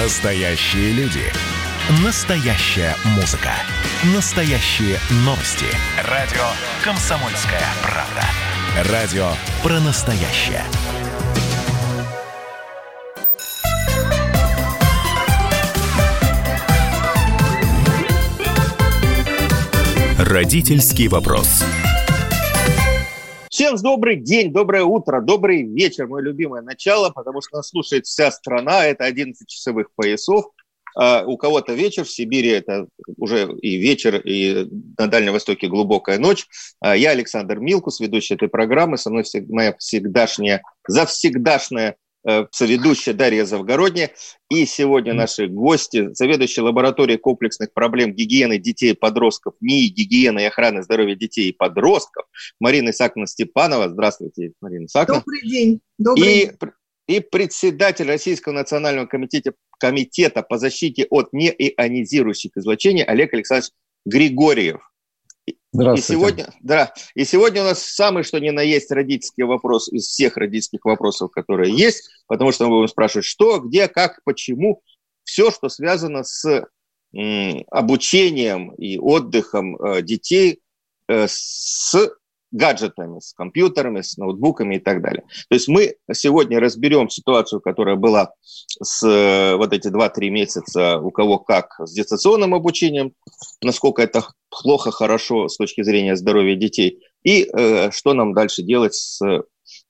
Настоящие люди. Настоящая музыка. Настоящие новости. Радио «Комсомольская правда». Радио про настоящее. Родительский вопрос. Всем добрый день, доброе утро, добрый вечер, мое любимое начало, потому что нас слушает вся страна, это 11 часовых поясов. А у кого-то вечер, в Сибири это уже и вечер, и на Дальнем Востоке глубокая ночь. А я Александр Милкус, ведущий этой программы, со мной моя всегдашняя, завсегдашняя Э, соведущая Дарья Завгородняя. И сегодня наши гости, заведующая лабораторией комплексных проблем гигиены детей и подростков НИИ, гигиены и охраны здоровья детей и подростков Марина Исаковна Степанова. Здравствуйте, Марина Исаковна. Добрый день. Добрый и, и председатель Российского национального комитета, комитета по защите от неионизирующих излучений Олег Александрович Григорьев. Здравствуйте. И сегодня, да, и сегодня у нас самый что ни на есть родительский вопрос из всех родительских вопросов, которые есть, потому что мы будем спрашивать, что, где, как, почему, все, что связано с м, обучением и отдыхом э, детей э, с гаджетами, с компьютерами, с ноутбуками и так далее. То есть мы сегодня разберем ситуацию, которая была с э, вот эти 2-3 месяца, у кого как с дистанционным обучением, насколько это плохо, хорошо с точки зрения здоровья детей, и э, что нам дальше делать с э,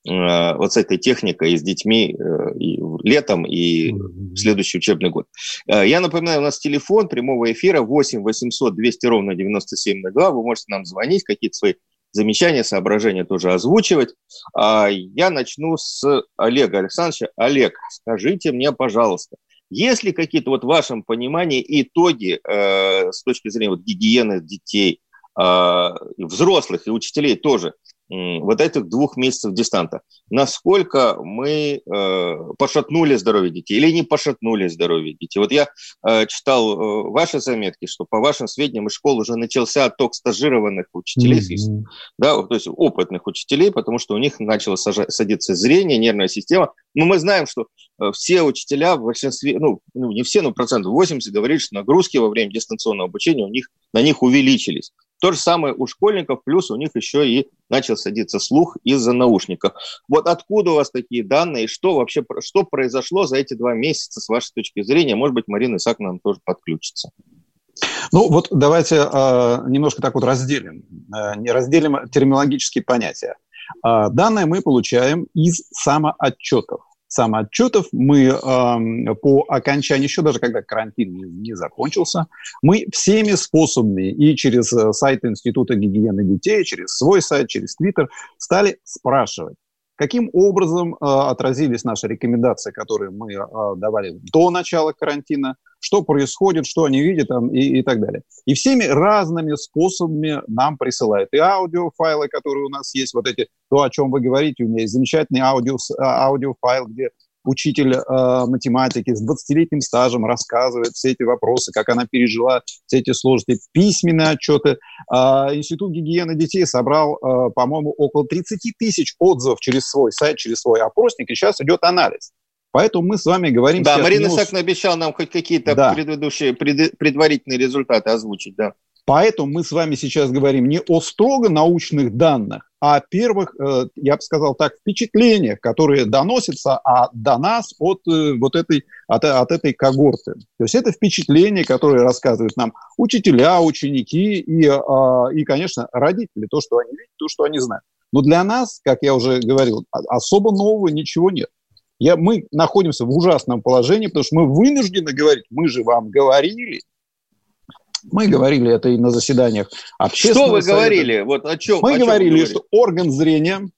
вот с этой техникой и с детьми э, и летом и в следующий учебный год. Э, я напоминаю, у нас телефон прямого эфира 8 800 200 ровно 9702. Вы можете нам звонить, какие-то свои замечания, соображения тоже озвучивать. А я начну с Олега Александровича. Олег, скажите мне, пожалуйста, есть ли какие-то вот в вашем понимании итоги э, с точки зрения вот, гигиены детей, э, взрослых и учителей тоже, вот этих двух месяцев дистанта, насколько мы э, пошатнули здоровье детей или не пошатнули здоровье детей. Вот я э, читал э, ваши заметки, что по вашим сведениям из школ уже начался отток стажированных учителей, mm-hmm. да, то есть опытных учителей, потому что у них начало садиться зрение, нервная система. Но мы знаем, что э, все учителя в большинстве, ну, ну не все, но процентов 80 говорили, что нагрузки во время дистанционного обучения у них, на них увеличились. То же самое у школьников, плюс у них еще и начал садиться слух из-за наушников. Вот откуда у вас такие данные, что вообще, что произошло за эти два месяца с вашей точки зрения? Может быть, Марина Исааковна нам тоже подключится. Ну вот давайте э, немножко так вот разделим, э, разделим терминологические понятия. Э, данные мы получаем из самоотчетов самоотчетов. Мы э, по окончании, еще даже когда карантин не, не закончился, мы всеми способами и через э, сайт Института гигиены детей, через свой сайт, через Твиттер стали спрашивать, Каким образом э, отразились наши рекомендации, которые мы э, давали до начала карантина, что происходит, что они видят там, и, и так далее. И всеми разными способами нам присылают и аудиофайлы, которые у нас есть, вот эти, то, о чем вы говорите, у меня есть замечательный аудио, э, аудиофайл, где учитель э, математики с 20-летним стажем рассказывает все эти вопросы, как она пережила все эти сложности, письменные отчеты. Э, Институт гигиены детей собрал, э, по-моему, около 30 тысяч отзывов через свой сайт, через свой опросник, и сейчас идет анализ. Поэтому мы с вами говорим... Да, Марина не... Сакна обещала нам хоть какие-то да. предыдущие, пред, предварительные результаты озвучить, да. Поэтому мы с вами сейчас говорим не о строго научных данных, а о первых, э, я бы сказал так, впечатлениях, которые доносятся а до нас от э, вот этой, от, от этой когорты. То есть это впечатления, которые рассказывают нам учителя, ученики и, а, и, конечно, родители, то, что они видят, то, что они знают. Но для нас, как я уже говорил, особо нового ничего нет. Я, мы находимся в ужасном положении, потому что мы вынуждены говорить, мы же вам говорили, мы говорили это и на заседаниях общественного Что вы совета. говорили? Вот о чем? Мы о говорили, говорили, что орган зрения,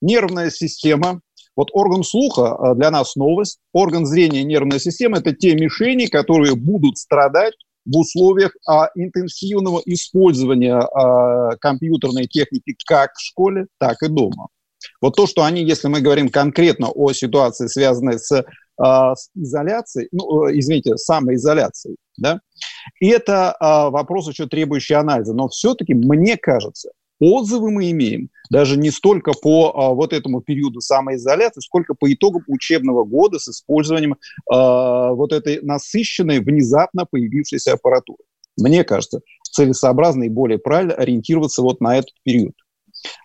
нервная система, вот орган слуха а, для нас новость, орган зрения, нервная система – это те мишени, которые будут страдать в условиях а, интенсивного использования а, компьютерной техники как в школе, так и дома. Вот то, что они, если мы говорим конкретно о ситуации, связанной с, с изоляцией, ну, э, извините, самоизоляцией, да, и это а, вопрос еще требующий анализа. Но все-таки мне кажется, отзывы мы имеем даже не столько по а, вот этому периоду самоизоляции, сколько по итогам учебного года с использованием а, вот этой насыщенной, внезапно появившейся аппаратуры. Мне кажется, целесообразно и более правильно ориентироваться вот на этот период.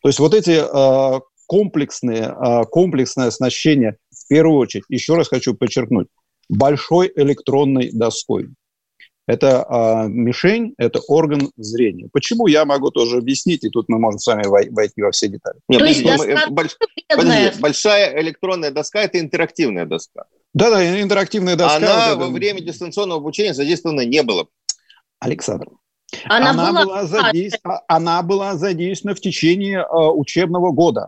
То есть вот эти а, комплексные, а, комплексное оснащение, в первую очередь, еще раз хочу подчеркнуть, большой электронной доской. Это а, мишень, это орган зрения. Почему я могу тоже объяснить, и тут мы можем с вами войти во все детали. Нет, подожди, доска... больш... подожди, большая электронная доска – это интерактивная доска. Да-да, интерактивная доска. Она вот во время дистанционного обучения задействована не было. Александр, она, она, была... Была задействована, она была задействована в течение э, учебного года.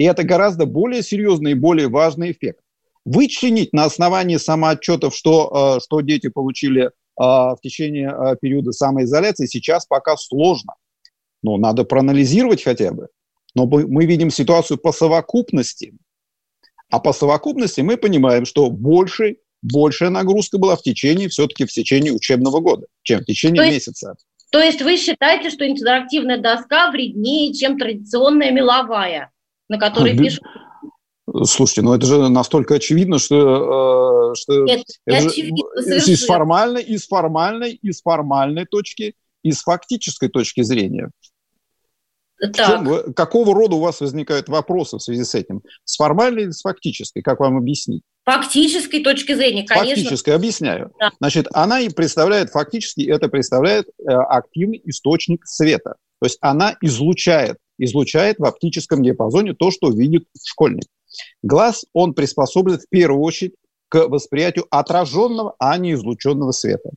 И это гораздо более серьезный и более важный эффект. Вычленить на основании самоотчетов, что, э, что дети получили а, в течение а, периода самоизоляции сейчас пока сложно. Но надо проанализировать хотя бы. Но мы видим ситуацию по совокупности. А по совокупности мы понимаем, что больше, большая нагрузка была в течение, все-таки в течение учебного года, чем в течение то месяца. то есть вы считаете, что интерактивная доска вреднее, чем традиционная меловая, на которой пишут Слушайте, ну это же настолько очевидно, что, э, что Нет, это очевидно, из формальной, из формальной, из формальной точки, из фактической точки зрения. Так. Чем, какого рода у вас возникают вопросы в связи с этим? С формальной или с фактической? Как вам объяснить? Фактической точки зрения, конечно. Фактической, объясняю. Да. Значит, она и представляет, фактически это представляет э, активный источник света. То есть она излучает, излучает в оптическом диапазоне то, что видит школьник. Глаз, он приспособлен в первую очередь к восприятию отраженного, а не излученного света.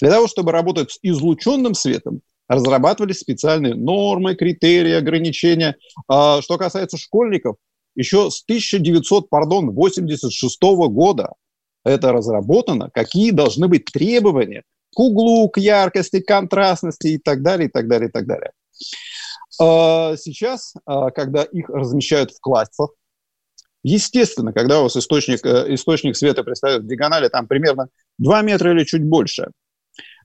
Для того, чтобы работать с излученным светом, разрабатывались специальные нормы, критерии, ограничения. А, что касается школьников, еще с 1986 года это разработано, какие должны быть требования к углу, к яркости, к контрастности и так далее, и так далее, и так далее. А, сейчас, а, когда их размещают в классах, Естественно, когда у вас источник, э, источник света представляет в диагонали там примерно 2 метра или чуть больше,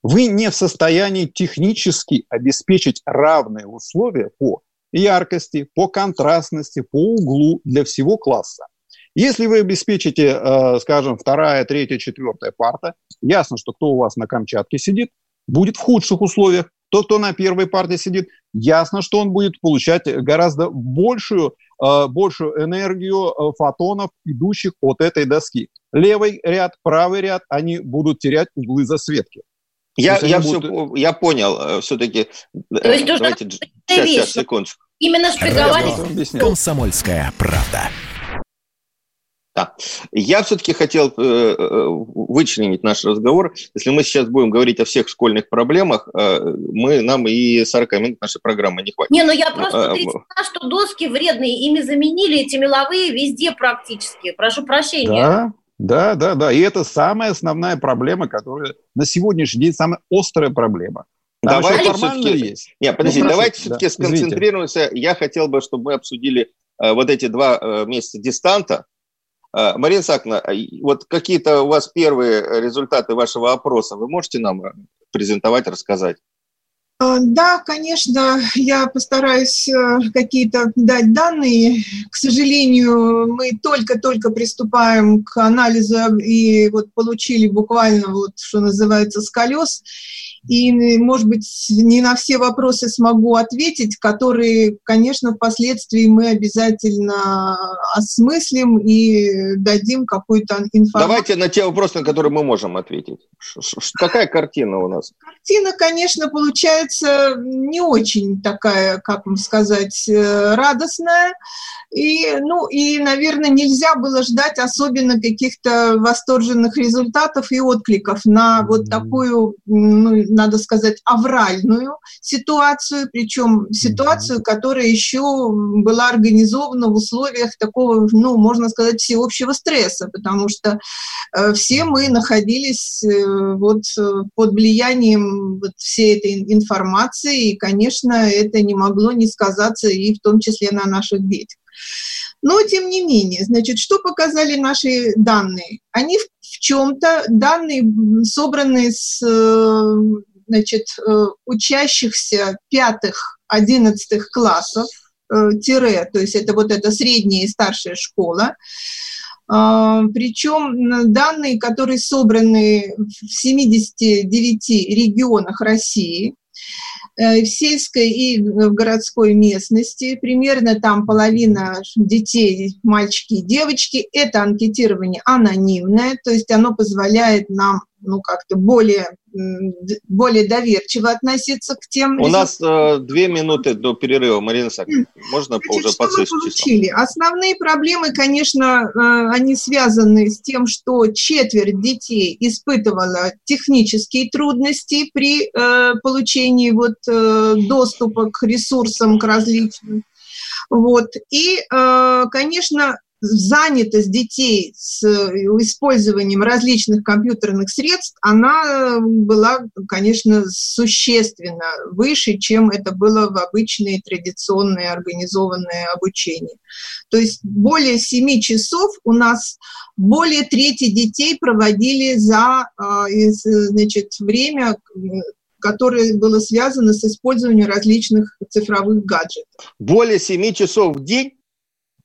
вы не в состоянии технически обеспечить равные условия по яркости, по контрастности, по углу для всего класса. Если вы обеспечите, э, скажем, вторая, третья, четвертая парта, ясно, что кто у вас на Камчатке сидит, будет в худших условиях. Тот, кто на первой парте сидит, ясно, что он будет получать гораздо большую Э, большую энергию э, фотонов, идущих от этой доски. Левый ряд, правый ряд, они будут терять углы засветки. Я, я, будут... все, я понял, э, все-таки... То есть давайте, сейчас, сейчас, секундочку. Именно шпиговать... Комсомольская правда. Да. Я все-таки хотел э, э, вычленить наш разговор. Если мы сейчас будем говорить о всех школьных проблемах, э, мы, нам и 40 минут нашей программы не хватит. Не, ну я просто потрясена, что доски вредные, ими заменили эти меловые везде практически. Прошу прощения. Да, да, да, да. И это самая основная проблема, которая на сегодняшний день самая острая проблема. Там давайте все-таки... Есть. Нет, подожди, ну, давайте все-таки да, сконцентрируемся. Извините. Я хотел бы, чтобы мы обсудили э, вот эти два э, месяца дистанта, Марина Сакна, а, вот какие-то у вас первые результаты вашего опроса вы можете нам э, презентовать, рассказать? А, да, конечно, я постараюсь э, какие-то дать данные. К сожалению, мы только-только приступаем к анализу и вот получили буквально вот, что называется, с колес и, может быть, не на все вопросы смогу ответить, которые, конечно, впоследствии мы обязательно осмыслим и дадим какую-то информацию. Давайте на те вопросы, на которые мы можем ответить. Какая картина у нас? Картина, конечно, получается не очень такая, как вам сказать, э, радостная. И, ну, и, наверное, нельзя было ждать особенно каких-то восторженных результатов и откликов на вот такую, ну, надо сказать, авральную ситуацию, причем ситуацию, которая еще была организована в условиях такого, ну, можно сказать, всеобщего стресса, потому что э, все мы находились э, вот под влиянием вот всей этой информации, и, конечно, это не могло не сказаться и в том числе на наших детях. Но, тем не менее, значит, что показали наши данные? Они в чем-то, данные собраны с значит, учащихся пятых, одиннадцатых классов, тире, то есть это вот эта средняя и старшая школа, а, Причем данные, которые собраны в 79 регионах России, э, в сельской и в городской местности, примерно там половина детей, мальчики и девочки, это анкетирование анонимное, то есть оно позволяет нам ну, как-то более, более доверчиво относиться к тем... У нас э, две минуты до перерыва, Марина Саковна. Можно Значит, уже что мы получили? Основные проблемы, конечно, э, они связаны с тем, что четверть детей испытывала технические трудности при э, получении вот, э, доступа к ресурсам, к различным. Вот. И, э, конечно, занятость детей с э, использованием различных компьютерных средств, она была, конечно, существенно выше, чем это было в обычное традиционное организованное обучение. То есть более 7 часов у нас более трети детей проводили за а, значит, время, которое было связано с использованием различных цифровых гаджетов. Более 7 часов в день?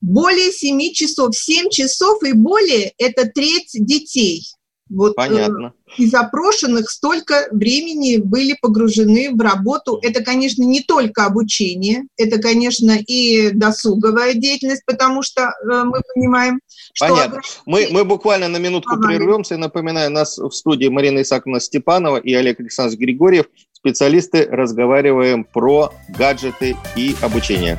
Более 7 часов, 7 часов и более – это треть детей. Вот, э, Понятно. Э, из опрошенных столько времени были погружены в работу. Это, конечно, не только обучение, это, конечно, и досуговая деятельность, потому что э, мы понимаем, что... Понятно. Мы, мы буквально на минутку ага. прервемся. И напоминаю, нас в студии Марина Исаковна Степанова и Олег Александрович Григорьев. Специалисты разговариваем про гаджеты и обучение.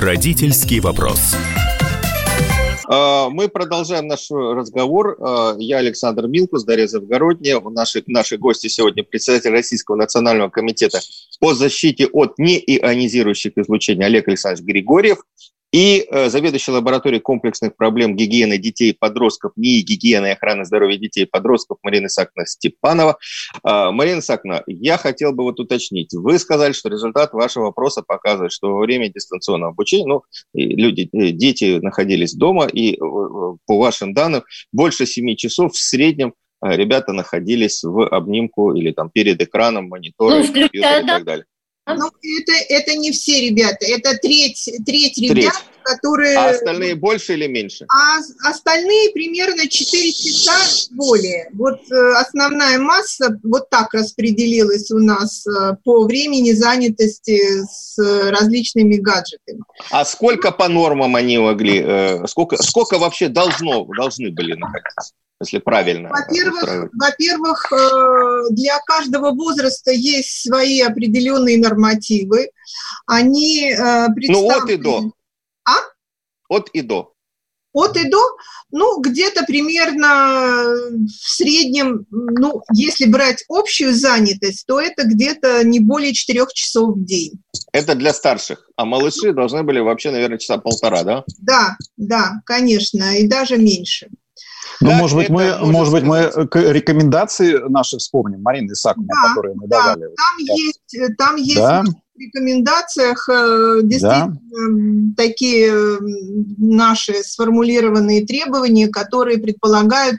Родительский вопрос. А, мы продолжаем наш разговор. А, я Александр Милкус, Дарья Завгородняя. Наши, наши гости сегодня председатель Российского национального комитета по защите от неионизирующих излучений Олег Александрович Григорьев и э, заведующий лабораторией комплексных проблем гигиены детей и подростков, НИИ гигиены и охраны здоровья детей и подростков Марина Исаковна Степанова. Э, Марина Исаковна, я хотел бы вот уточнить. Вы сказали, что результат вашего вопроса показывает, что во время дистанционного обучения, ну, люди, э, дети находились дома, и э, по вашим данным, больше 7 часов в среднем ребята находились в обнимку или там перед экраном монитора, ну, и так далее. Ну, это, это не все ребята, это треть, треть ребят, треть. Которые... А остальные больше или меньше? А остальные примерно 4 часа более. Вот э, основная масса вот так распределилась у нас э, по времени занятости с различными гаджетами. А сколько по нормам они могли, э, сколько, сколько вообще должно, должны были находиться? если правильно. Во-первых, во-первых, э, для каждого возраста есть свои определенные нормативы. Они представлены... Э, ну, от и до. А? От и до. От и до, ну, где-то примерно в среднем, ну, если брать общую занятость, то это где-то не более четырех часов в день. Это для старших, а малыши должны были вообще, наверное, часа полтора, да? Да, да, конечно, и даже меньше. Ну, может быть, мы, может быть, мы рекомендации наши вспомним, Марина Исаковна, да, которые мы да, давали. Там есть, там есть да. Рекомендациях э, действительно да. такие наши сформулированные требования, которые предполагают,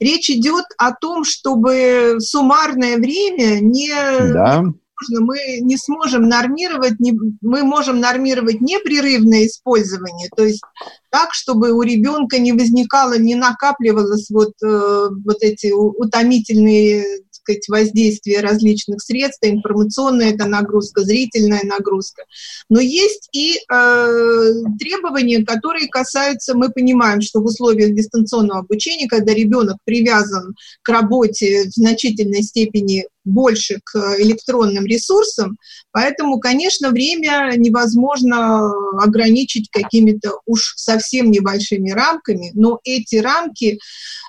речь идет о том, чтобы суммарное время не да мы не сможем нормировать, не, мы можем нормировать непрерывное использование, то есть так, чтобы у ребенка не возникало, не накапливалось вот, э, вот эти утомительные сказать, воздействие различных средств, информационная это нагрузка, зрительная нагрузка. Но есть и э, требования, которые касаются, мы понимаем, что в условиях дистанционного обучения, когда ребенок привязан к работе в значительной степени больше к электронным ресурсам, поэтому, конечно, время невозможно ограничить какими-то уж совсем небольшими рамками, но эти рамки,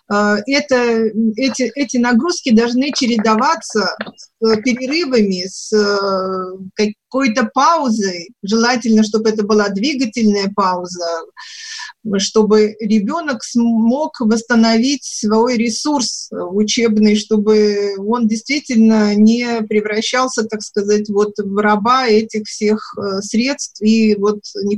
это, эти, эти нагрузки должны чередоваться с перерывами, с э, какой-то паузой, желательно, чтобы это была двигательная пауза, чтобы ребенок смог восстановить свой ресурс учебный, чтобы он действительно не превращался, так сказать, вот в раба этих всех э, средств и вот не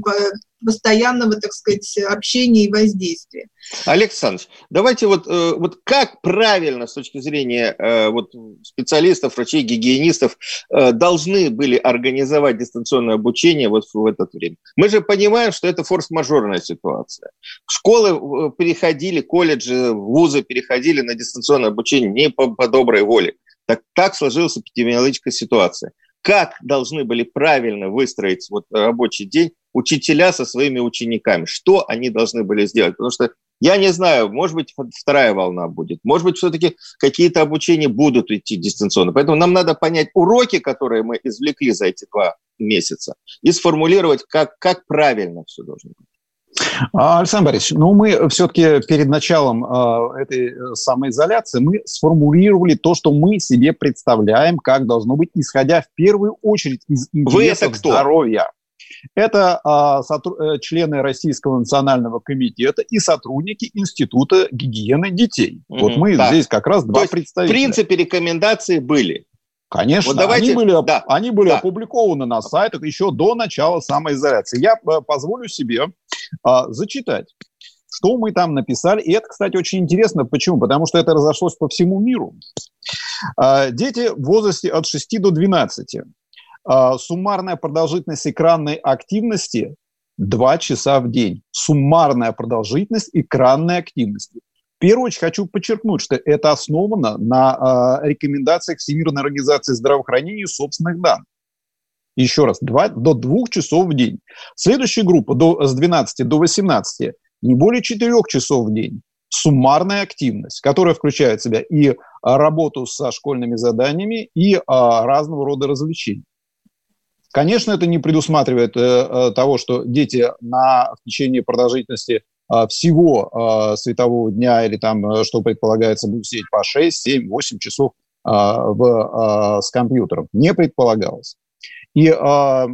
постоянного, так сказать, общения и воздействия. Александр, давайте вот, э, вот как правильно с точки зрения э, вот специалистов, врачей, гигиенистов э, должны были организовать дистанционное обучение вот в это время? Мы же понимаем, что это форс-мажорная ситуация. Школы переходили, колледжи, вузы переходили на дистанционное обучение не по, по доброй воле. Так, так сложилась эпидемиологическая ситуация как должны были правильно выстроить вот рабочий день учителя со своими учениками, что они должны были сделать. Потому что я не знаю, может быть, вторая волна будет, может быть, все-таки какие-то обучения будут идти дистанционно. Поэтому нам надо понять уроки, которые мы извлекли за эти два месяца, и сформулировать, как, как правильно все должно быть. А, Александр Борисович, ну мы все-таки перед началом э, этой самоизоляции мы сформулировали то, что мы себе представляем, как должно быть, исходя в первую очередь из интересов здоровья. Это а, сотру- э, члены Российского национального комитета и сотрудники Института гигиены детей. Mm-hmm. Вот мы да. здесь как раз два есть, представителя. В принципе, рекомендации были. Конечно, вот давайте, они были, да, они были да. опубликованы на сайтах еще до начала самоизоляции. Я э, позволю себе а, зачитать, что мы там написали. И это, кстати, очень интересно. Почему? Потому что это разошлось по всему миру. А, дети в возрасте от 6 до 12 а, суммарная продолжительность экранной активности 2 часа в день. Суммарная продолжительность экранной активности. В первую очередь хочу подчеркнуть, что это основано на э, рекомендациях Всемирной организации здравоохранения и собственных данных. Еще раз, 2, до 2 часов в день. Следующая группа до, с 12 до 18 не более 4 часов в день. Суммарная активность, которая включает в себя и работу со школьными заданиями, и а, разного рода развлечения. Конечно, это не предусматривает э, э, того, что дети на, в течение продолжительности э, всего э, светового дня или там, э, что предполагается, будут сидеть по 6, 7, 8 часов э, в, э, с компьютером. Не предполагалось. И э,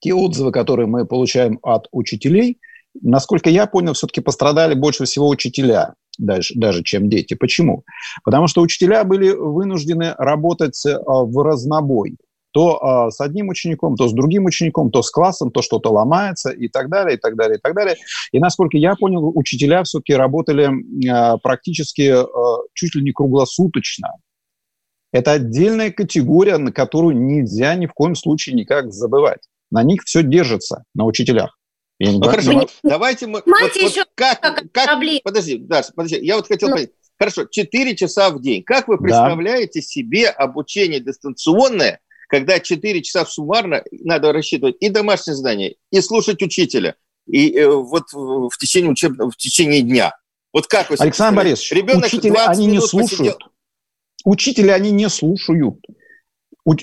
те отзывы, которые мы получаем от учителей, насколько я понял, все-таки пострадали больше всего учителя, даже, даже чем дети. Почему? Потому что учителя были вынуждены работать э, в разнобой то э, с одним учеником, то с другим учеником, то с классом, то что-то ломается и так далее, и так далее, и так далее. И насколько я понял, учителя все-таки работали э, практически э, чуть ли не круглосуточно. Это отдельная категория, на которую нельзя ни в коем случае никак забывать. На них все держится, на учителях. ну, хорошо, вот, давайте мы... Вот, вот как, как, как, подожди, Даша, подожди, я вот хотел ну. понять. Хорошо, 4 часа в день. Как вы представляете да. себе обучение дистанционное когда 4 часа суммарно надо рассчитывать и домашнее задание, и слушать учителя, и э, вот в течение учебного, в течение дня. Вот как вы Александр Борисович, Ребенок учителя они не слушают. Посидел... Учителя они не слушают.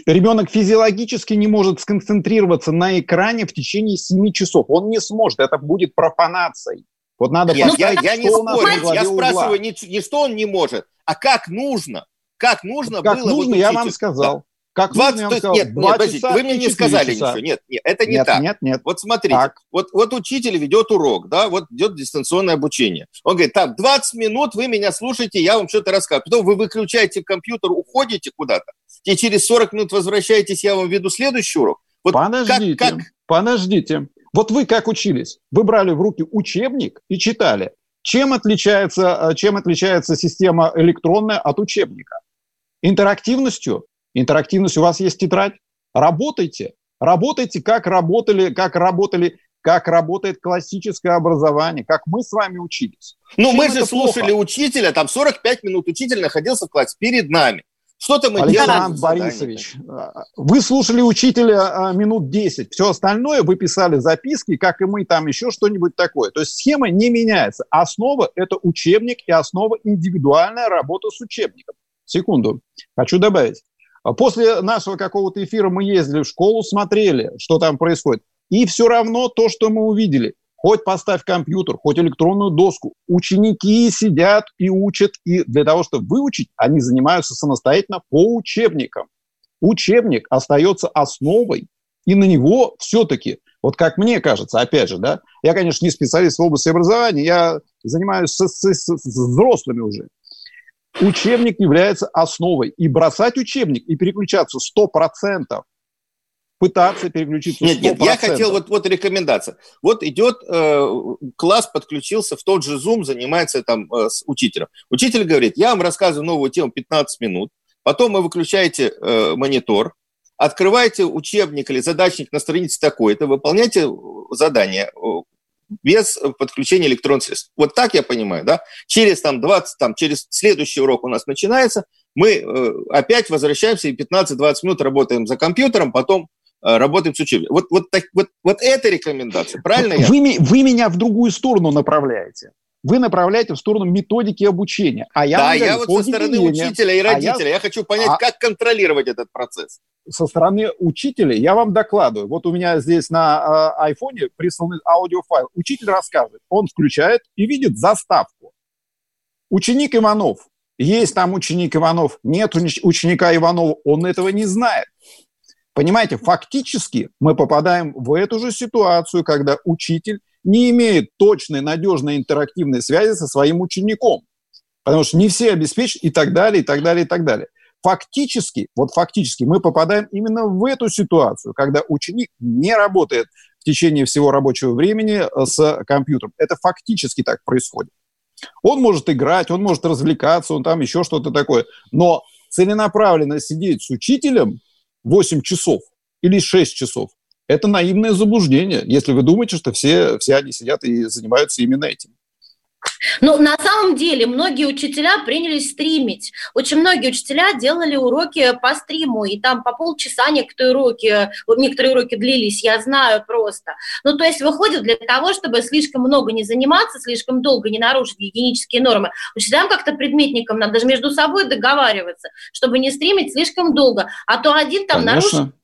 Ребенок физиологически не может сконцентрироваться на экране в течение 7 часов. Он не сможет, это будет профанацией. Вот надо Нет, я, я не спорю, я спрашиваю не, не что он не может, а как нужно. Как нужно как было нужно, я вам сказал. Как 20, вы, то сказал, нет, нет, подождите, вы мне не сказали часа. ничего. Нет, нет, это не нет, так. Нет, нет. Вот смотрите, так. вот, вот учитель ведет урок, да, вот идет дистанционное обучение. Он говорит, так, 20 минут вы меня слушаете, я вам что-то рассказываю. Потом вы выключаете компьютер, уходите куда-то, и через 40 минут возвращаетесь, я вам веду следующий урок. Вот подождите, как, как... подождите. Вот вы как учились? Вы брали в руки учебник и читали. Чем отличается, э, чем отличается система электронная от учебника? Интерактивностью, интерактивность, у вас есть тетрадь, работайте, работайте, как работали, как работали как работает классическое образование, как мы с вами учились. Ну, мы же слушали плохо? учителя, там 45 минут учитель находился в классе перед нами. Что-то мы Александр делали. Борисович, вы слушали учителя а, минут 10. Все остальное вы писали записки, как и мы, там еще что-нибудь такое. То есть схема не меняется. Основа – это учебник и основа индивидуальная работа с учебником. Секунду. Хочу добавить. После нашего какого-то эфира мы ездили в школу, смотрели, что там происходит. И все равно то, что мы увидели, хоть поставь компьютер, хоть электронную доску, ученики сидят и учат, и для того, чтобы выучить, они занимаются самостоятельно по учебникам. Учебник остается основой, и на него все-таки, вот как мне кажется, опять же, да, я, конечно, не специалист в области образования, я занимаюсь с, с, с взрослыми уже. Учебник является основой. И бросать учебник и переключаться 100% пытаться переключиться. Нет, нет, я хотел вот, вот рекомендация. Вот идет э, класс, подключился в тот же Zoom, занимается там э, с учителем. Учитель говорит, я вам рассказываю новую тему 15 минут, потом вы выключаете э, монитор, открываете учебник или задачник на странице такой-то, выполняйте задание э, без подключения электронных средств. Вот так я понимаю, да? Через там 20, там, через следующий урок у нас начинается, мы э, опять возвращаемся и 15-20 минут работаем за компьютером, потом Э, работаем с учебником. Вот, вот, так, вот, вот эта рекомендация, правильно вы, я? Вы меня в другую сторону направляете вы направляете в сторону методики обучения. А я да, говорю, я вот со стороны учителя и родителя. А я... я хочу понять, а... как контролировать этот процесс. Со стороны учителя я вам докладываю. Вот у меня здесь на э, айфоне присланный аудиофайл. Учитель рассказывает. Он включает и видит заставку. Ученик Иванов. Есть там ученик Иванов, нет ученика Иванова. Он этого не знает. Понимаете, фактически мы попадаем в эту же ситуацию, когда учитель не имеет точной, надежной интерактивной связи со своим учеником. Потому что не все обеспечены и так далее, и так далее, и так далее. Фактически, вот фактически мы попадаем именно в эту ситуацию, когда ученик не работает в течение всего рабочего времени э, с компьютером. Это фактически так происходит. Он может играть, он может развлекаться, он там еще что-то такое. Но целенаправленно сидеть с учителем 8 часов или 6 часов. Это наивное заблуждение, если вы думаете, что все, все они сидят и занимаются именно этим. Ну, на самом деле, многие учителя принялись стримить. Очень многие учителя делали уроки по стриму, и там по полчаса некоторые уроки, некоторые уроки длились, я знаю просто. Ну, то есть выходит для того, чтобы слишком много не заниматься, слишком долго не нарушить гигиенические нормы. Учителям как-то предметникам надо даже между собой договариваться, чтобы не стримить слишком долго. А то один там Конечно. нарушит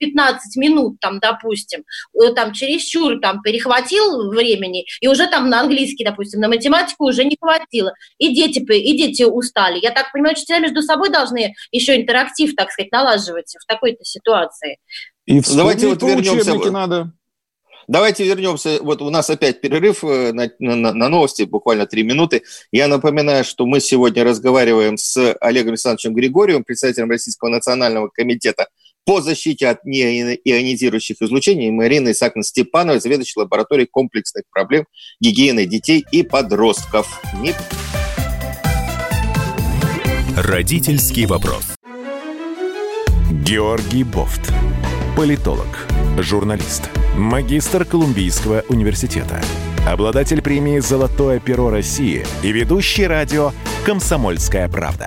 15 минут, там, допустим, э, там, чересчур там, перехватил времени, и уже там на английский, допустим, на математику уже не хватило. И дети, и дети устали. Я так понимаю, учителя между собой должны еще интерактив, так сказать, налаживать в такой-то ситуации. И Давайте вот вернемся. Надо. Давайте вернемся. Вот у нас опять перерыв э, на, на, на новости, буквально три минуты. Я напоминаю, что мы сегодня разговариваем с Олегом Александровичем Григорьевым, председателем Российского национального комитета по защите от неионизирующих излучений Марина Исааковна Степанова, заведующая лабораторией комплексных проблем гигиены детей и подростков. НИП. Родительский вопрос. Георгий Бофт. Политолог, журналист, магистр Колумбийского университета, обладатель премии «Золотое перо России» и ведущий радио «Комсомольская правда»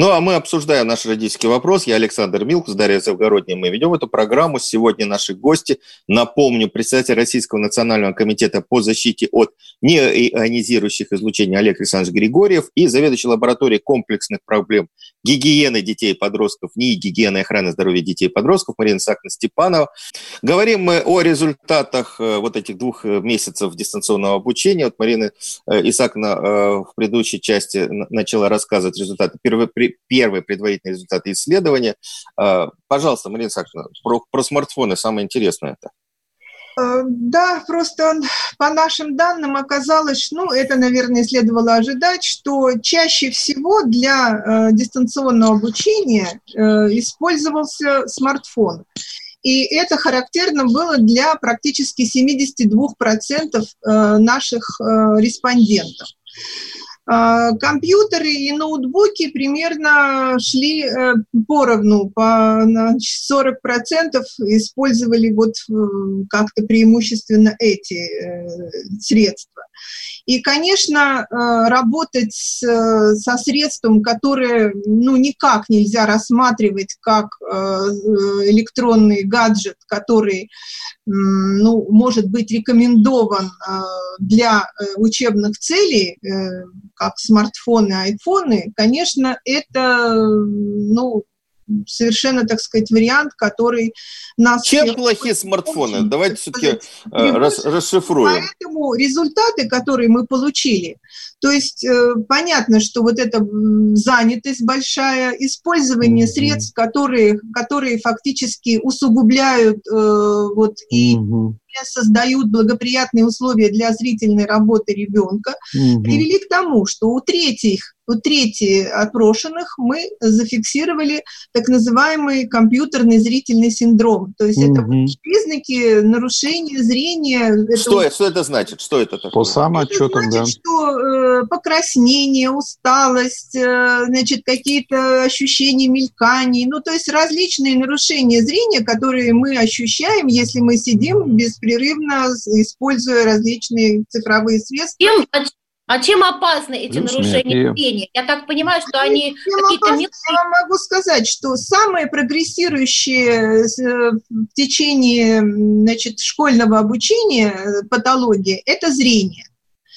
Ну, а мы обсуждаем наш родительский вопрос. Я Александр Милкус, Дарья Завгородняя. Мы ведем эту программу. Сегодня наши гости, напомню, председатель Российского национального комитета по защите от неионизирующих излучений Олег Александрович Григорьев и заведующий лабораторией комплексных проблем гигиены детей и подростков, НИИ гигиены и охраны здоровья детей и подростков Марина Исааковна Степанова. Говорим мы о результатах э, вот этих двух э, месяцев дистанционного обучения. Вот Марина э, Исааковна в предыдущей части начала рассказывать результаты, первые, первые предварительные результаты исследования. Пожалуйста, Марина Исааковна, про, про смартфоны самое интересное это. Э, да, просто по нашим данным оказалось, ну, это, наверное, следовало ожидать, что чаще всего для э, дистанционного обучения э, использовался смартфон. И это характерно было для практически 72% э, наших э, респондентов. А, компьютеры и ноутбуки примерно шли э, поровну, по 40% использовали вот как-то преимущественно эти средства. И, конечно, работать со средством, которое ну, никак нельзя рассматривать как электронный гаджет, который ну, может быть рекомендован э, для э, учебных целей, э, как смартфоны, айфоны, конечно, это ну, совершенно, так сказать, вариант, который нас... Чем плохие смартфоны? Давайте все-таки рас, расшифруем. Поэтому результаты, которые мы получили, то есть э, понятно, что вот эта занятость большая, использование mm-hmm. средств, которые, которые фактически усугубляют э, вот и mm-hmm создают благоприятные условия для зрительной работы ребенка, угу. привели к тому, что у третьих, у трети опрошенных мы зафиксировали так называемый компьютерный зрительный синдром. То есть угу. это признаки нарушения зрения. Что, это, что это значит? Что это такое? По самоотчетам, это значит, да. что э, покраснение, усталость, э, значит, какие-то ощущения мельканий, ну, то есть различные нарушения зрения, которые мы ощущаем, если мы сидим беспрерывно, используя различные цифровые средства. Чем, а чем опасны эти Плюс нарушения зрения? Я так понимаю, что они какие-то мелкие... Я могу сказать, что самые прогрессирующие э, в течение значит, школьного обучения э, патологии – это зрение.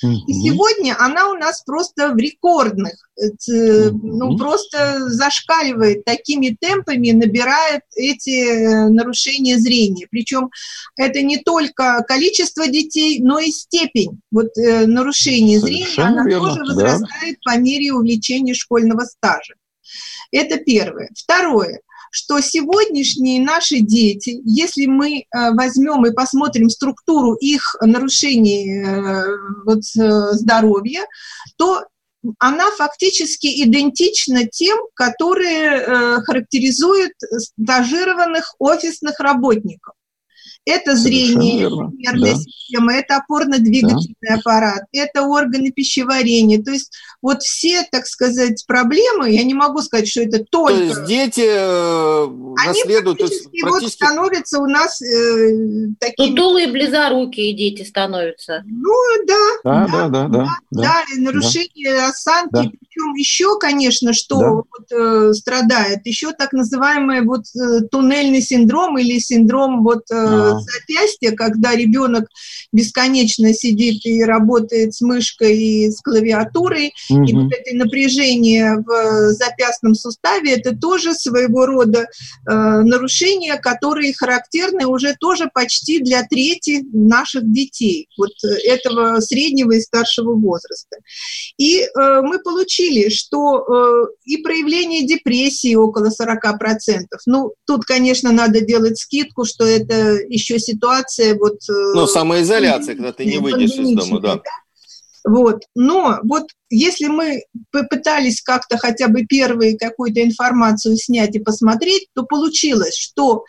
И сегодня она у нас просто в рекордных, э, ну просто зашкаливает такими темпами, набирает эти э, нарушения зрения. Причем это не только количество детей, но и степень вот э, нарушения Совершенно зрения, она верно, тоже возрастает да. по мере увеличения школьного стажа. Это первое. Второе что сегодняшние наши дети, если мы э, возьмем и посмотрим структуру их нарушений э, вот, э, здоровья, то она фактически идентична тем, которые характеризуют стажированных офисных работников. Это зрение, нервная да. система, это опорно-двигательный да. аппарат, это органы пищеварения. То есть вот все, так сказать, проблемы, я не могу сказать, что это только... То есть дети э, наследуют... Они практически, практически... вот становятся у нас э, такими... Тутулые близорукие дети становятся. Ну, да. Да, да, да. Да, да, да, да нарушение да. осанки. Да. Причем еще, конечно, что да. вот, э, страдает, еще так называемый вот э, туннельный синдром или синдром вот... Э, запястья, когда ребенок бесконечно сидит и работает с мышкой и с клавиатурой, угу. и вот это напряжение в запястном суставе, это тоже своего рода э, нарушения, которые характерны уже тоже почти для трети наших детей, вот этого среднего и старшего возраста. И э, мы получили, что э, и проявление депрессии около 40%. Ну, тут, конечно, надо делать скидку, что это еще еще ситуация вот... Э, ну, самоизоляция, когда ты не выйдешь из дома, да. Вот. Но вот если мы попытались как-то хотя бы первые какую-то информацию снять и посмотреть, то получилось, что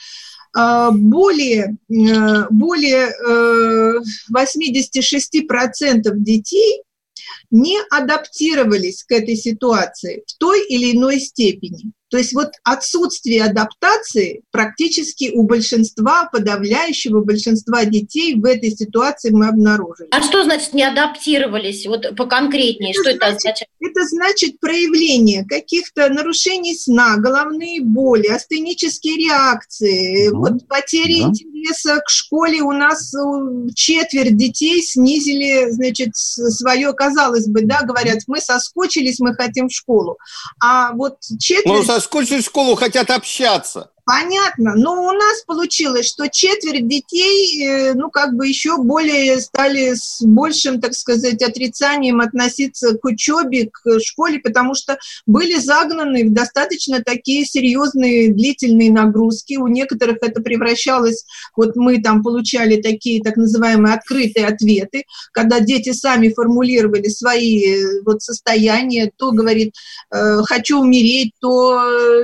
э, более, э, более 86% детей не адаптировались к этой ситуации в той или иной степени. То есть вот отсутствие адаптации практически у большинства, подавляющего большинства детей в этой ситуации мы обнаружили. А что значит не адаптировались? Вот поконкретнее, это что значит, это означает? Это значит проявление каких-то нарушений сна, головные боли, астенические реакции, ну, вот потери да. интереса к школе. У нас четверть детей снизили, значит, свое, казалось бы, да, говорят, мы соскучились, мы хотим в школу. А вот четверть... Ну, в школу, хотят общаться. Понятно. Но у нас получилось, что четверть детей, э, ну, как бы еще более стали с большим, так сказать, отрицанием относиться к учебе, к школе, потому что были загнаны в достаточно такие серьезные длительные нагрузки. У некоторых это превращалось, вот мы там получали такие так называемые открытые ответы, когда дети сами формулировали свои э, вот состояния, то говорит, э, хочу умереть, то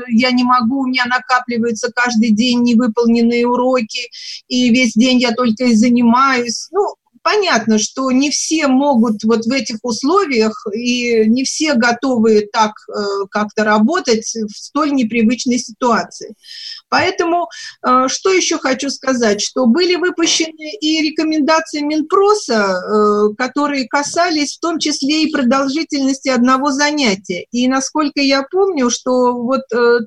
я не могу, у меня накапливается накапливаются каждый день невыполненные уроки, и весь день я только и занимаюсь. Ну, понятно, что не все могут вот в этих условиях, и не все готовы так э, как-то работать в столь непривычной ситуации. Поэтому э, что еще хочу сказать, что были выпущены и рекомендации Минпроса, э, которые касались в том числе и продолжительности одного занятия. И насколько я помню, что вот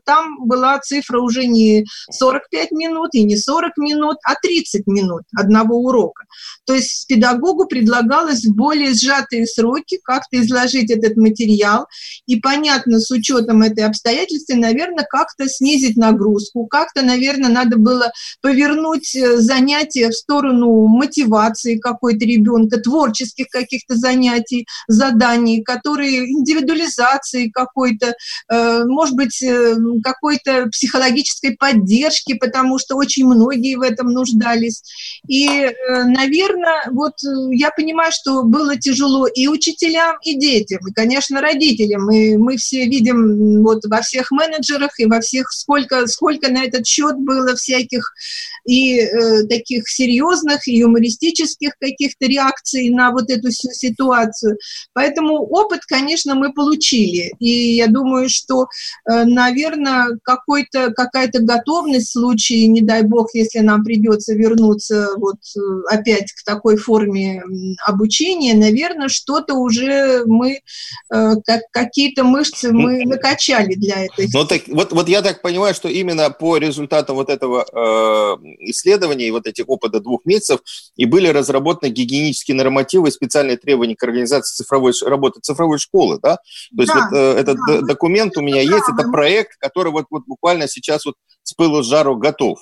там была цифра уже не 45 минут и не 40 минут, а 30 минут одного урока. То есть педагогу предлагалось в более сжатые сроки как-то изложить этот материал, и понятно, с учетом этой обстоятельства, наверное, как-то снизить нагрузку, как-то, наверное, надо было повернуть э, занятия в сторону мотивации какой-то ребенка, творческих каких-то занятий, заданий, которые индивидуализации какой-то, э, может быть, э, какой-то психологической поддержки, потому что очень многие в этом нуждались. И, наверное, вот я понимаю, что было тяжело и учителям, и детям, и, конечно, родителям. И мы все видим вот во всех менеджерах и во всех, сколько, сколько на этот счет было всяких и э, таких серьезных, и юмористических каких-то реакций на вот эту всю ситуацию. Поэтому опыт, конечно, мы получили. И я думаю, что, э, наверное, какой-то, какая-то готовность в случае, не дай бог, если нам придется вернуться вот э, опять к такой форме обучения, наверное, что-то уже мы, э, как, какие-то мышцы мы накачали для этой. Ну, так, вот, вот я так понимаю, что именно по результатам вот этого э, исследования и вот этих опыта двух месяцев и были разработаны гигиенические нормативы и специальные требования к организации цифровой работы цифровой школы, да? То есть да, вот э, этот да. документ у меня да, есть, это проект, который вот, вот буквально сейчас вот с пылу с жару готов.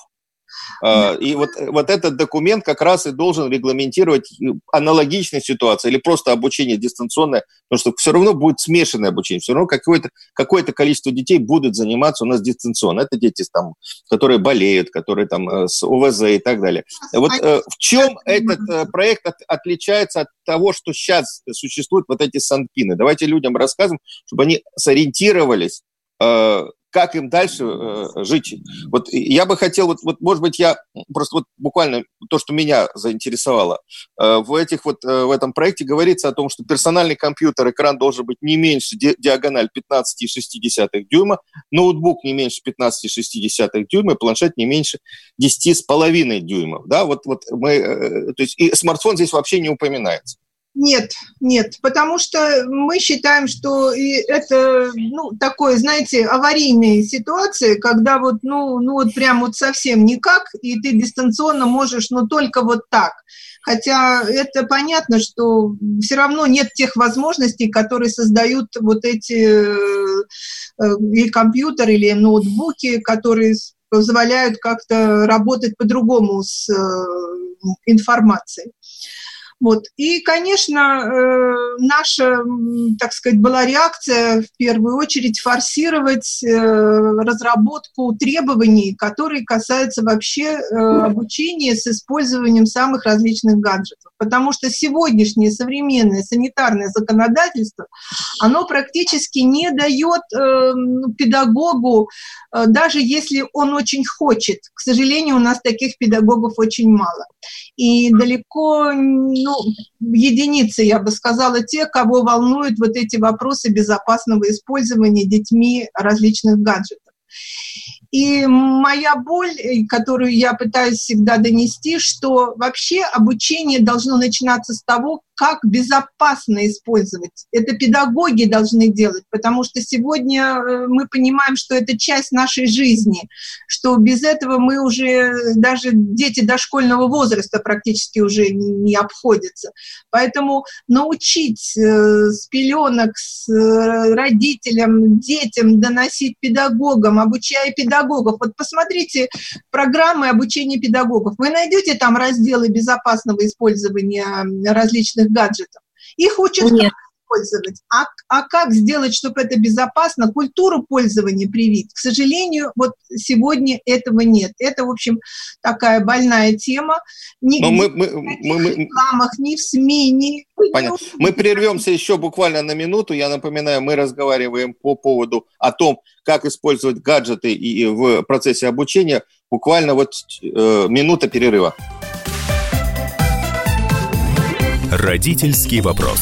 А, и вот, вот этот документ как раз и должен регламентировать аналогичные ситуации или просто обучение дистанционное, потому что все равно будет смешанное обучение, все равно какое-то какое количество детей будут заниматься у нас дистанционно. Это дети, там, которые болеют, которые там э, с ОВЗ и так далее. Вот э, в чем этот э, проект от, отличается от того, что сейчас существуют вот эти санпины? Давайте людям рассказываем, чтобы они сориентировались как им дальше э, жить. Вот я бы хотел, вот, вот, может быть, я просто вот буквально то, что меня заинтересовало. Э, в, этих вот, э, в этом проекте говорится о том, что персональный компьютер, экран должен быть не меньше ди диагональ 15,6 дюйма, ноутбук не меньше 15,6 дюйма, планшет не меньше 10,5 дюймов. Да? Вот, вот мы, э, то есть, и смартфон здесь вообще не упоминается. Нет, нет, потому что мы считаем, что это, ну, такое, знаете, аварийные ситуации, когда вот, ну, ну, вот прям вот совсем никак, и ты дистанционно можешь, ну, только вот так. Хотя это понятно, что все равно нет тех возможностей, которые создают вот эти э, и компьютеры, или ноутбуки, которые позволяют как-то работать по-другому с э, информацией. Вот. И, конечно, э, наша, так сказать, была реакция в первую очередь форсировать э, разработку требований, которые касаются вообще э, обучения с использованием самых различных гаджетов. Потому что сегодняшнее современное санитарное законодательство, оно практически не дает педагогу, даже если он очень хочет, к сожалению, у нас таких педагогов очень мало. И далеко, ну, ну, единицы, я бы сказала, те, кого волнуют вот эти вопросы безопасного использования детьми различных гаджетов. И моя боль, э, которую я пытаюсь всегда донести, что вообще обучение должно начинаться с того, как безопасно использовать. Это педагоги должны делать, потому что сегодня э, мы понимаем, что это часть нашей жизни, что без этого мы уже, даже дети дошкольного возраста практически уже не обходятся. Поэтому научить э, с пеленок, с родителям, детям доносить педагогам, обучая педагогов, педагогов. Вот посмотрите программы обучения педагогов. Вы найдете там разделы безопасного использования различных гаджетов. Их учат Нет использовать, а, а как сделать, чтобы это безопасно, культуру пользования привить. К сожалению, вот сегодня этого нет. Это, в общем, такая больная тема. Нигде, мы, мы, мы, мы, в рекламах, ни в СМИ, ни... Понятно. Мы прервемся еще буквально на минуту. Я напоминаю, мы разговариваем по поводу о том, как использовать гаджеты и в процессе обучения. Буквально вот э, минута перерыва. Родительский вопрос.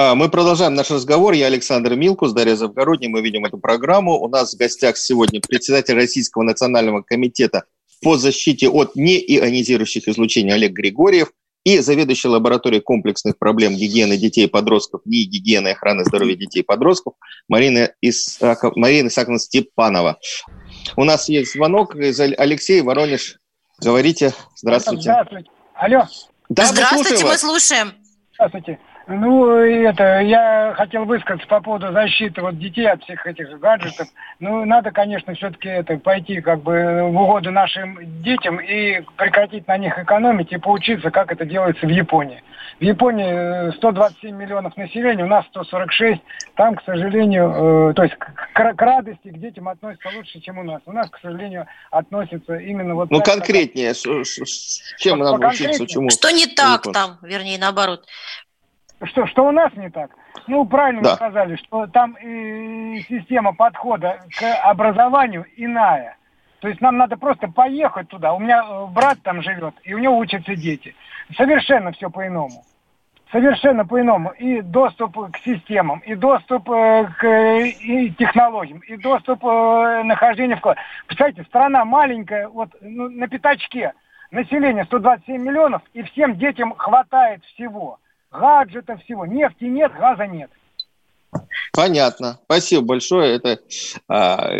А, мы продолжаем наш разговор. Я Александр Милкус, Дарья Завгородний. Мы видим эту программу. У нас в гостях сегодня председатель Российского национального комитета по защите от неионизирующих излучений Олег Григорьев и заведующий лабораторией комплексных проблем гигиены детей и подростков и гигиены и охраны здоровья детей и подростков Марина, Исаков, Марина Исаковна Степанова. У нас есть звонок из Алексея Воронеж. Говорите. Здравствуйте. Здравствуйте. Алло. Да, Здравствуйте, мы слушаем. Здравствуйте. Ну, это, я хотел высказаться по поводу защиты вот детей от всех этих гаджетов. Ну, надо, конечно, все-таки это пойти как бы в угоду нашим детям и прекратить на них экономить и поучиться, как это делается в Японии. В Японии 127 э, миллионов населения, у нас 146. Там, к сожалению, э, то есть к, к радости к детям относятся лучше, чем у нас. У нас, к сожалению, относятся именно вот... Ну, так, конкретнее, как... чем вот, надо учиться, чему? Что не так там, вернее, наоборот? Что, что у нас не так? Ну, правильно да. вы сказали, что там и система подхода к образованию иная. То есть нам надо просто поехать туда. У меня э, брат там живет, и у него учатся дети. Совершенно все по-иному. Совершенно по-иному. И доступ к системам, и доступ э, к и технологиям, и доступ э, нахождения в классе. Представляете, страна маленькая, вот ну, на пятачке. Население 127 миллионов, и всем детям хватает всего гаджетов, всего. Нефти нет, газа нет. Понятно. Спасибо большое. Это а,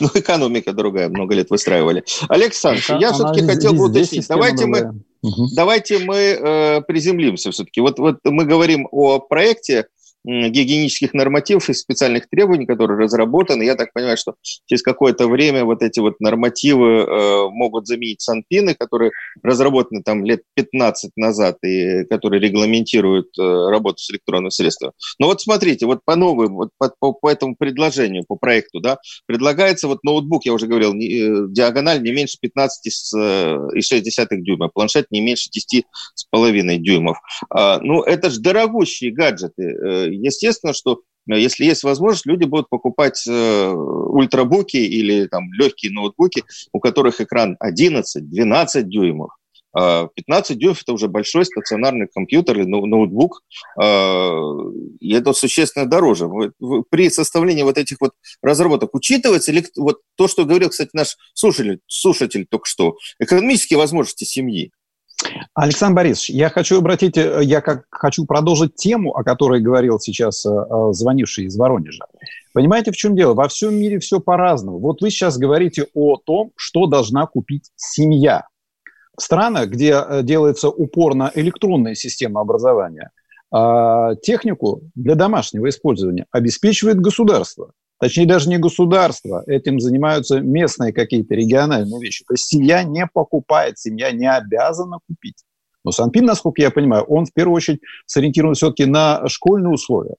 ну, экономика другая, много лет выстраивали. Александр, Это я все-таки хотел бы уточнить. Давайте мы, угу. давайте мы э, приземлимся все-таки. Вот, вот мы говорим о проекте, гигиенических нормативов и специальных требований, которые разработаны. Я так понимаю, что через какое-то время вот эти вот нормативы э, могут заменить санпины, которые разработаны там лет 15 назад и которые регламентируют э, работу с электронным средством. Но вот смотрите, вот по новым, вот по, по, по этому предложению, по проекту, да, предлагается вот ноутбук, я уже говорил, не, э, диагональ не меньше 15,6 э, дюйма, планшет не меньше 10,5 дюймов. А, ну, это же дорогущие гаджеты э, естественно, что э, если есть возможность, люди будут покупать э, ультрабуки или там легкие ноутбуки, у которых экран 11-12 дюймов. 15 а дюймов – это уже большой стационарный компьютер или ноутбук, а, и это существенно дороже. При составлении вот этих вот разработок учитывается ли вот то, что говорил, кстати, наш слушатель, слушатель только что, экономические возможности семьи? Александр Борисович, я хочу обратить, э, я как хочу продолжить тему, о которой говорил сейчас э, э, звонивший из Воронежа. Понимаете, в чем дело? Во всем мире все по-разному. Вот вы сейчас говорите о том, что должна купить семья. В странах, где делается упор на электронные системы образования, а технику для домашнего использования обеспечивает государство. Точнее, даже не государство, этим занимаются местные какие-то региональные вещи. То есть семья не покупает, семья не обязана купить. Но Санпин, насколько я понимаю, он в первую очередь сориентирован все-таки на школьные условия.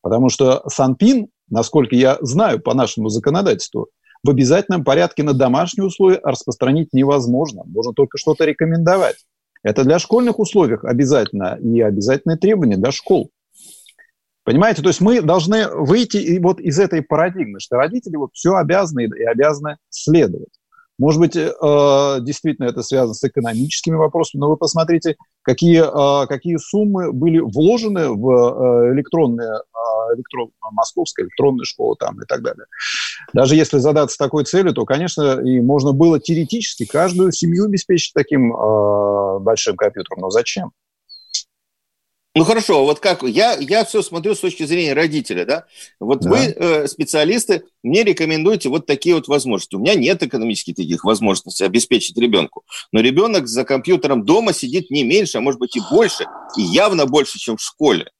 Потому что Санпин, насколько я знаю по нашему законодательству, в обязательном порядке на домашние условия распространить невозможно. Можно только что-то рекомендовать. Это для школьных условий обязательно и обязательные требования для школ. Понимаете? То есть мы должны выйти и вот из этой парадигмы, что родители вот все обязаны и обязаны следовать. Может быть, э, действительно это связано с экономическими вопросами, но вы посмотрите, какие, э, какие суммы были вложены в э, электронные, электрон, московская электронная школа там и так далее. Даже если задаться такой целью, то, конечно, и можно было теоретически каждую семью обеспечить таким большим компьютером, но зачем? Ну хорошо, вот как я, я все смотрю с точки зрения родителя, да? Вот да. вы, э, специалисты, мне рекомендуете вот такие вот возможности. У меня нет экономических таких возможностей обеспечить ребенку, но ребенок за компьютером дома сидит не меньше, а может быть и больше, и явно больше, чем в школе.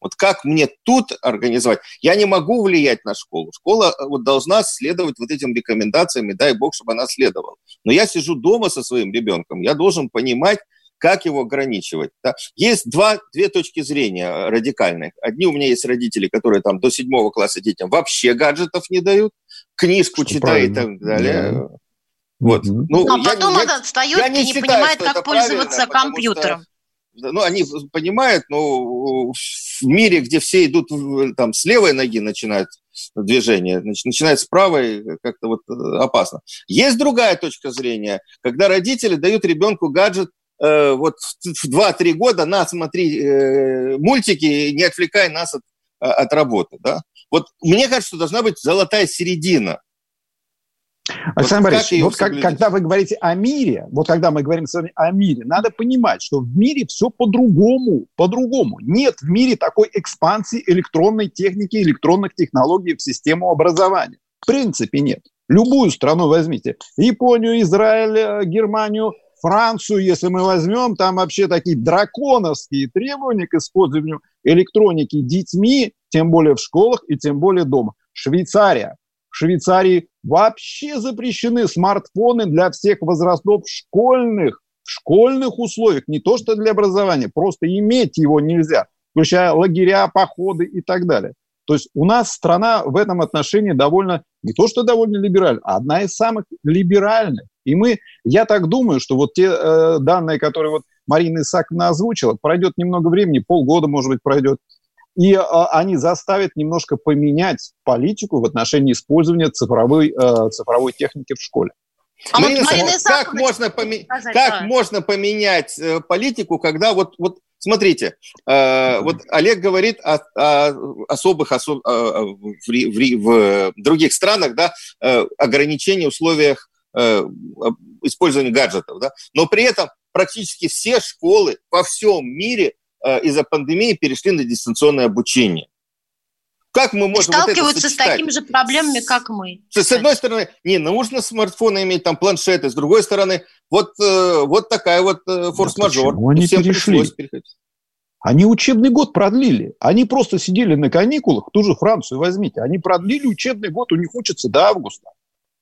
Вот как мне тут организовать? Я не могу влиять на школу. Школа э, вот должна следовать вот этим рекомендациям, и дай бог, чтобы она следовала. Но я сижу дома со своим ребенком, я должен понимать, как его ограничивать. Да? Есть два, две точки зрения э, радикальных. Одни у меня есть родители, которые там до седьмого класса детям вообще гаджетов не дают, книжку Что читают и так далее. Да. Вот. Mm-hmm. Ну, а я, потом я, он отстает и не считаю, понимает, как пользоваться компьютером. Что, ну, они понимают, но в мире, где все идут там с левой ноги начинают движение, значит, начинает с правой, как-то вот э, опасно. Есть другая точка зрения, когда родители дают ребенку гаджет э, вот в 2-3 года, на, смотри э, мультики, не отвлекай нас от, от работы, да. Вот мне кажется, что должна быть золотая середина. Александр вот Борисович, вот как, когда вы говорите о мире, вот когда мы говорим с вами о мире, надо понимать, что в мире все по-другому, по-другому. Нет в мире такой экспансии электронной техники, электронных технологий в систему образования. В принципе нет. Любую страну возьмите. Японию, Израиль, э, Германию, Францию, если мы возьмем, там вообще такие драконовские требования к использованию электроники детьми, тем более в школах и тем более дома. Швейцария. В Швейцарии вообще запрещены смартфоны для всех возрастов школьных, в школьных условиях, не то что для образования, просто иметь его нельзя, включая лагеря, походы и так далее. То есть у нас страна в этом отношении довольно, не то что довольно либеральная, а одна из самых либеральных. И мы, я так думаю, что вот те э, данные, которые вот Марина Исаковна озвучила, пройдет немного времени, полгода, может быть, пройдет, и э, они заставят немножко поменять политику в отношении использования цифровой, э, цифровой техники в школе. А Марина, вот Марина как, можно, поме- сказать, как да. можно поменять э, политику, когда вот, вот Смотрите, э, вот Олег говорит о, о особых особ, э, в, в, в других странах, да, э, ограничений в условиях использования гаджетов, да, но при этом практически все школы во всем мире э, из-за пандемии перешли на дистанционное обучение. Как мы можем сталкиваются вот с такими же проблемами, как мы. С, с одной стороны, не, нужно смартфоны иметь, там планшеты, с другой стороны, вот, э, вот такая вот э, форс-мажор. Да они Всем перешли? Они учебный год продлили. Они просто сидели на каникулах, ту же Францию возьмите. Они продлили учебный год, у них учатся до августа.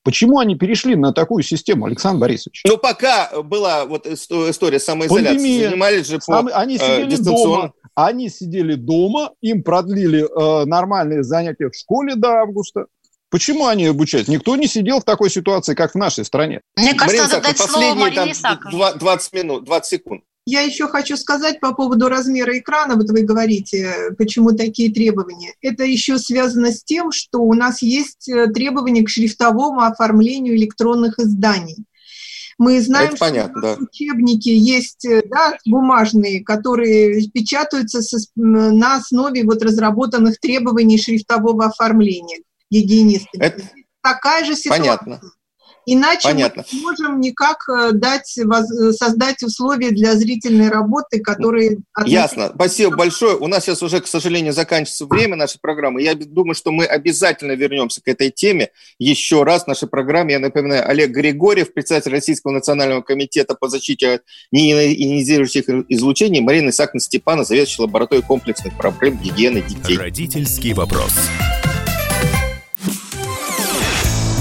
Почему они перешли на такую систему, Александр Борисович? Ну, пока была вот история самоизоляции, Пандемия. занимались же по Они сидели э, дома, они сидели дома, им продлили э, нормальные занятия в школе до августа. Почему они обучают? Никто не сидел в такой ситуации, как в нашей стране. Мне кажется, Марина надо дать слово Марине Исаковне. 20 минут, 20 секунд. Я еще хочу сказать по поводу размера экрана, вот вы говорите, почему такие требования. Это еще связано с тем, что у нас есть э, требования к шрифтовому оформлению электронных изданий. Мы знаем, Это понятно, что да. учебники есть э, да, бумажные, которые печатаются со, на основе вот разработанных требований шрифтового оформления гигиенистами. Это... Такая же ситуация. Понятно. Иначе Понятно. мы не можем никак э, дать, создать условия для зрительной работы, которые... Ясно. Спасибо большое. У нас сейчас уже, к сожалению, заканчивается время нашей программы. Я думаю, что мы обязательно вернемся к этой теме еще раз в нашей программе. Я напоминаю, Олег Григорьев, председатель Российского национального комитета по защите от неионизирующих излучений, Марина Исааковна Степана, заведующая лабораторией комплексных проблем гигиены детей. Родительский вопрос.